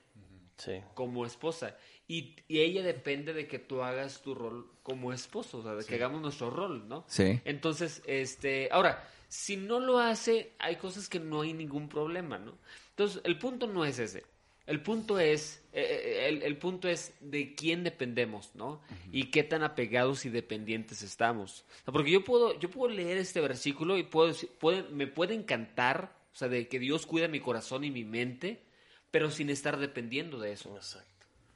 Sí. como esposa y, y ella depende de que tú hagas tu rol como esposo, o sea, de que hagamos nuestro rol, ¿no? Sí. Entonces, este, ahora, si no lo hace, hay cosas que no hay ningún problema, ¿no? Entonces, el punto no es ese. El punto es, eh, eh, el, el punto es de quién dependemos, ¿no? Y qué tan apegados y dependientes estamos. O sea, porque yo puedo, yo puedo leer este versículo y puedo, decir- puede- me puede encantar, o sea, de que Dios cuida mi corazón y mi mente, pero sin estar dependiendo de eso. Exacto.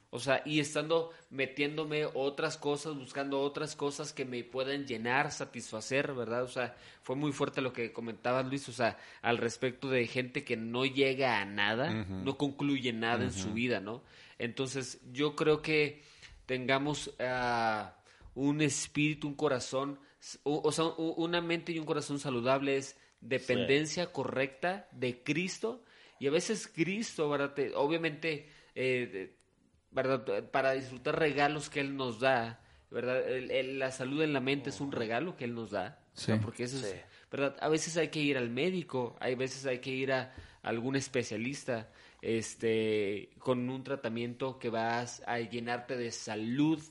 O sea, y estando metiéndome otras cosas, buscando otras cosas que me puedan llenar, satisfacer, ¿verdad? O sea, fue muy fuerte lo que comentabas, Luis, o sea, al respecto de gente que no llega a nada, no concluye nada en su vida, ¿no? Entonces, yo creo que tengamos ah, un espíritu, un corazón, o, o sea, una mente y un corazón saludable es dependencia correcta de Cristo. Y a veces Cristo, ¿verdad? Te- obviamente, eh, ¿verdad? Para disfrutar regalos que Él nos da, ¿verdad? El- el- la salud en la mente es un regalo que Él nos da, Sí. porque eso es. ¿verdad? A veces hay que ir al médico, hay veces hay que ir a algún especialista, este, con un tratamiento que vas a llenarte de salud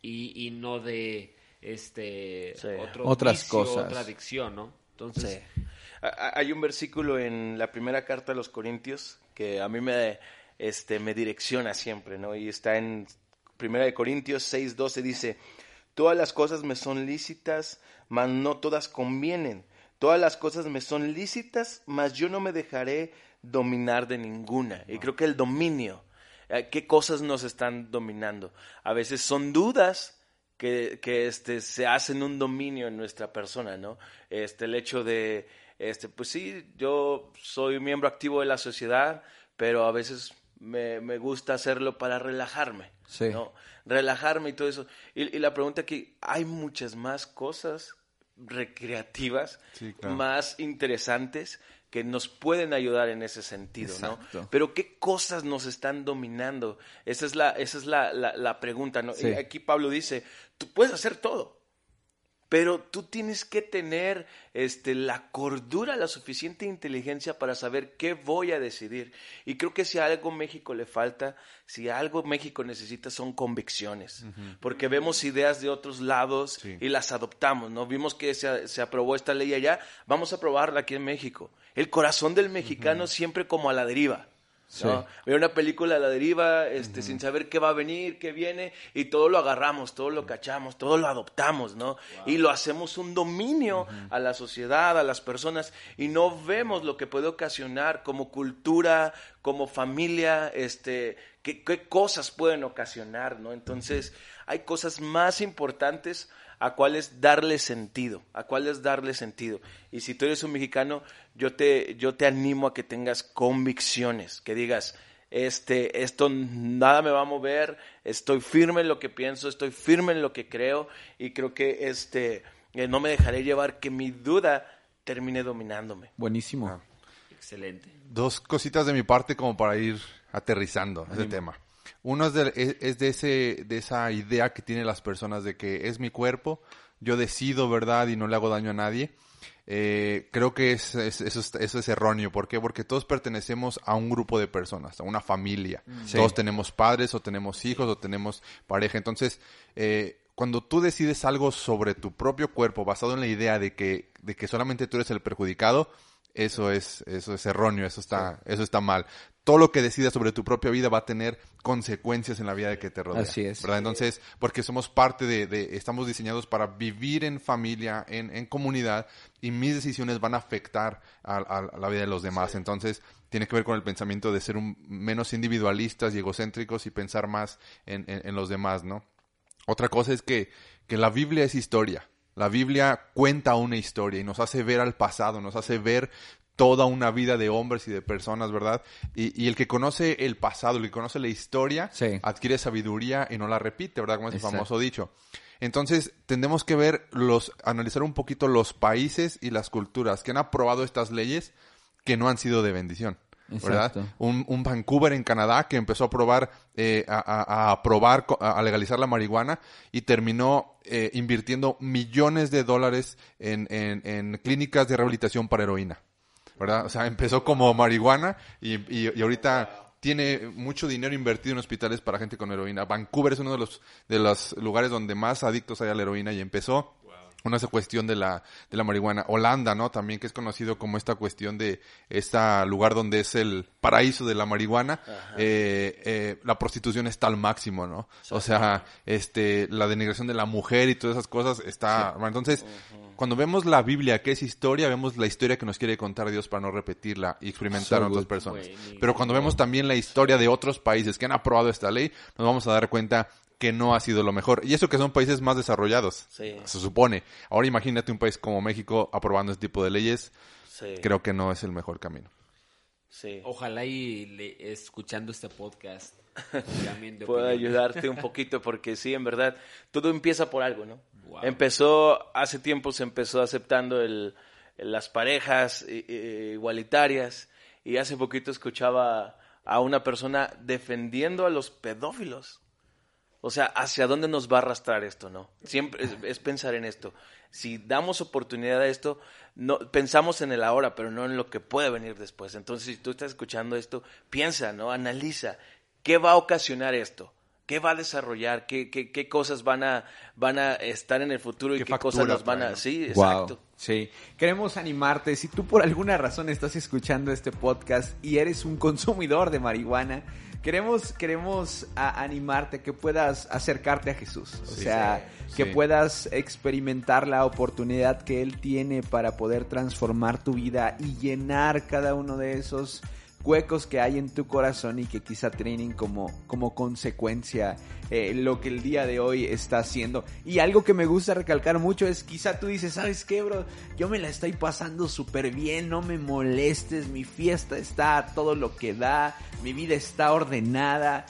y, y no de, este, Sí. otro Otras vicio, cosas. otra adicción, ¿no? Entonces, Hay un versículo en la primera carta a los Corintios que a mí me, este, me direcciona siempre, ¿no? Y está en primera de Corintios 6, 12, dice, todas las cosas me son lícitas, mas no todas convienen. Todas las cosas me son lícitas, mas yo no me dejaré dominar de ninguna. Y creo que el dominio, eh, ¿qué cosas nos están dominando? A veces son dudas, que, que este, se hacen un dominio en nuestra persona, ¿no? Este, el hecho de, este, pues sí, yo soy miembro activo de la sociedad, pero a veces me, me gusta hacerlo para relajarme, Sí. ¿no? Relajarme y todo eso. Y, y la pregunta aquí, hay muchas más cosas recreativas, Sí, claro. más interesantes que nos pueden ayudar en ese sentido, Exacto. ¿no? Pero ¿qué cosas nos están dominando? Esa es la, esa es la, la, la pregunta, ¿no? Sí. Y aquí Pablo dice, tú puedes hacer todo, pero tú tienes que tener este, la cordura, la suficiente inteligencia para saber qué voy a decidir. Y creo que si a algo México le falta, si algo México necesita son convicciones, porque vemos ideas de otros lados Sí. y las adoptamos, ¿no? Vimos que se, se aprobó esta ley allá, vamos a aprobarla aquí en México. El corazón del mexicano siempre como a la deriva. ¿No? Sí. Ve una película a la deriva, este, sin saber qué va a venir, qué viene, y todo lo agarramos, todo lo cachamos, todo lo adoptamos, ¿no? Y lo hacemos un dominio a la sociedad, a las personas, y no vemos lo que puede ocasionar como cultura, como familia, este, qué, qué cosas pueden ocasionar, ¿no? Entonces, hay cosas más importantes a cuáles darle sentido, a cuáles darle sentido. Y si tú eres un mexicano, yo te, yo te animo a que tengas convicciones, que digas, este, esto nada me va a mover, estoy firme en lo que pienso, estoy firme en lo que creo y creo que este, eh, no me dejaré llevar que mi duda termine dominándome. Buenísimo. excelente. Dos cositas de mi parte como para ir aterrizando ese tema. Uno es de, es- es de, ese, de esa idea que tienen las personas de que es mi cuerpo, yo decido, ¿verdad? Y no le hago daño a nadie. Eh, creo que es- es- eso, es, eso es erróneo. ¿Por qué? Porque todos pertenecemos a un grupo de personas, a una familia. Sí. Todos tenemos padres o tenemos hijos o tenemos pareja. Entonces, eh, cuando tú decides algo sobre tu propio cuerpo basado en la idea de que, de que solamente tú eres el perjudicado, eso es, eso es erróneo, eso está, eso está mal. Todo lo que decidas sobre tu propia vida va a tener consecuencias en la vida de que te rodea. Así es. ¿verdad? Entonces, porque somos parte de, de- estamos diseñados para vivir en familia, en, en comunidad, y mis decisiones van a afectar a, a- a la vida de los demás. Entonces, tiene que ver con el pensamiento de ser un, menos individualistas y egocéntricos y pensar más en, en- en los demás, ¿no? Otra cosa es que, que la Biblia es historia. La Biblia cuenta una historia y nos hace ver al pasado, nos hace ver toda una vida de hombres y de personas, ¿verdad? Y, y el que conoce el pasado, el que conoce la historia, Sí. adquiere sabiduría y no la repite, ¿verdad? Como es el famoso dicho. Entonces, tendremos que ver los, analizar un poquito los países y las culturas que han aprobado estas leyes que no han sido de bendición. ¿Verdad? Un, un Vancouver en Canadá que empezó a probar, eh, a, a- a aprobar, a legalizar la marihuana y terminó eh, invirtiendo millones de dólares en, en, en clínicas de rehabilitación para heroína. ¿Verdad? O sea, empezó como marihuana y, y, y ahorita tiene mucho dinero invertido en hospitales para gente con heroína. Vancouver es uno de los, de los lugares donde más adictos hay a la heroína y empezó una esa cuestión de la, de la marihuana. Holanda, ¿no? También que es conocido como esta cuestión de este lugar donde es el paraíso de la marihuana. Eh, eh, la prostitución está al máximo, ¿no? O sea, este, la denigración de la mujer y todas esas cosas está... entonces, cuando vemos la Biblia, que es historia, vemos la historia que nos quiere contar Dios para no repetirla y experimentar So a otras personas. Pero cuando vemos también la historia de otros países que han aprobado esta ley, nos vamos a dar cuenta que no ha sido lo mejor. Y eso que son países más desarrollados, Sí. se supone. Ahora imagínate un país como México aprobando este tipo de leyes, Sí, creo que no es el mejor camino. sí. Ojalá y le- escuchando este podcast *laughs* opinión. ayudarte un poquito porque sí, en verdad, todo empieza por algo, ¿no? Wow. Empezó, hace tiempo se empezó aceptando el, las parejas i- i- igualitarias y hace poquito escuchaba a una persona defendiendo a los pedófilos. O sea, ¿hacia dónde nos va a arrastrar esto, no? Siempre es, es pensar en esto. Si damos oportunidad a esto, no pensamos en el ahora, pero no en lo que puede venir después. Entonces, si tú estás escuchando esto, piensa, ¿no? Analiza. ¿Qué va a ocasionar esto? ¿Qué va a desarrollar? ¿Qué, qué, qué cosas van a, van a estar en el futuro y ¿Qué qué, cosas nos van a... no? Sí, Wow, exacto. sí. Queremos animarte. Si tú por alguna razón estás escuchando este podcast y eres un consumidor de marihuana, queremos, queremos a- animarte que puedas acercarte a Jesús. O Sí, sea, sí, que sí. puedas experimentar la oportunidad que Él tiene para poder transformar tu vida y llenar cada uno de esos huecos que hay en tu corazón y que quizá tienen como, como consecuencia eh, lo que el día de hoy está haciendo. Y algo que me gusta recalcar mucho es quizá tú dices, ¿sabes qué, bro? Yo me la estoy pasando súper bien, no me molestes, mi fiesta está todo lo que da, mi vida está ordenada.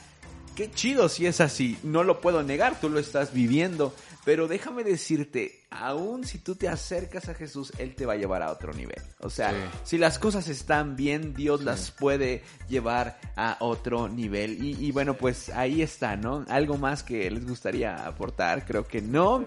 Qué chido si es así, no lo puedo negar, tú lo estás viviendo, pero déjame decirte, aún si tú te acercas a Jesús, Él te va a llevar a otro nivel. O sea, Sí. si las cosas están bien, Dios las puede llevar a otro nivel. Y, y bueno, pues ahí está, ¿no? Algo más que les gustaría aportar, creo que no.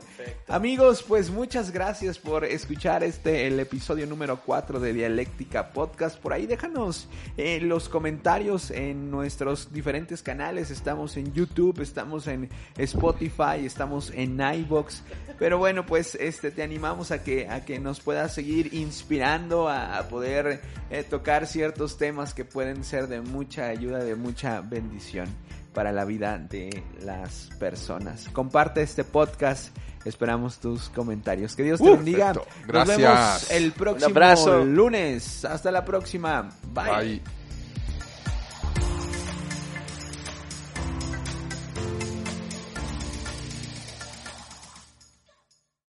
Amigos, pues muchas gracias por escuchar este, el episodio número 4 de Dialéctica Podcast. Por ahí déjanos eh, los comentarios en nuestros diferentes canales. Estamos en YouTube, estamos en Spotify, estamos en iBox. Pero bueno, pues este te animamos a que a que nos puedas seguir inspirando a, a poder eh, tocar ciertos temas que pueden ser de mucha ayuda, de mucha bendición para la vida de las personas. Comparte este podcast. Esperamos tus comentarios. Que Dios te Uh, bendiga. perfecto. Nos vemos Gracias. el próximo lunes. Hasta la próxima. Bye. Bye.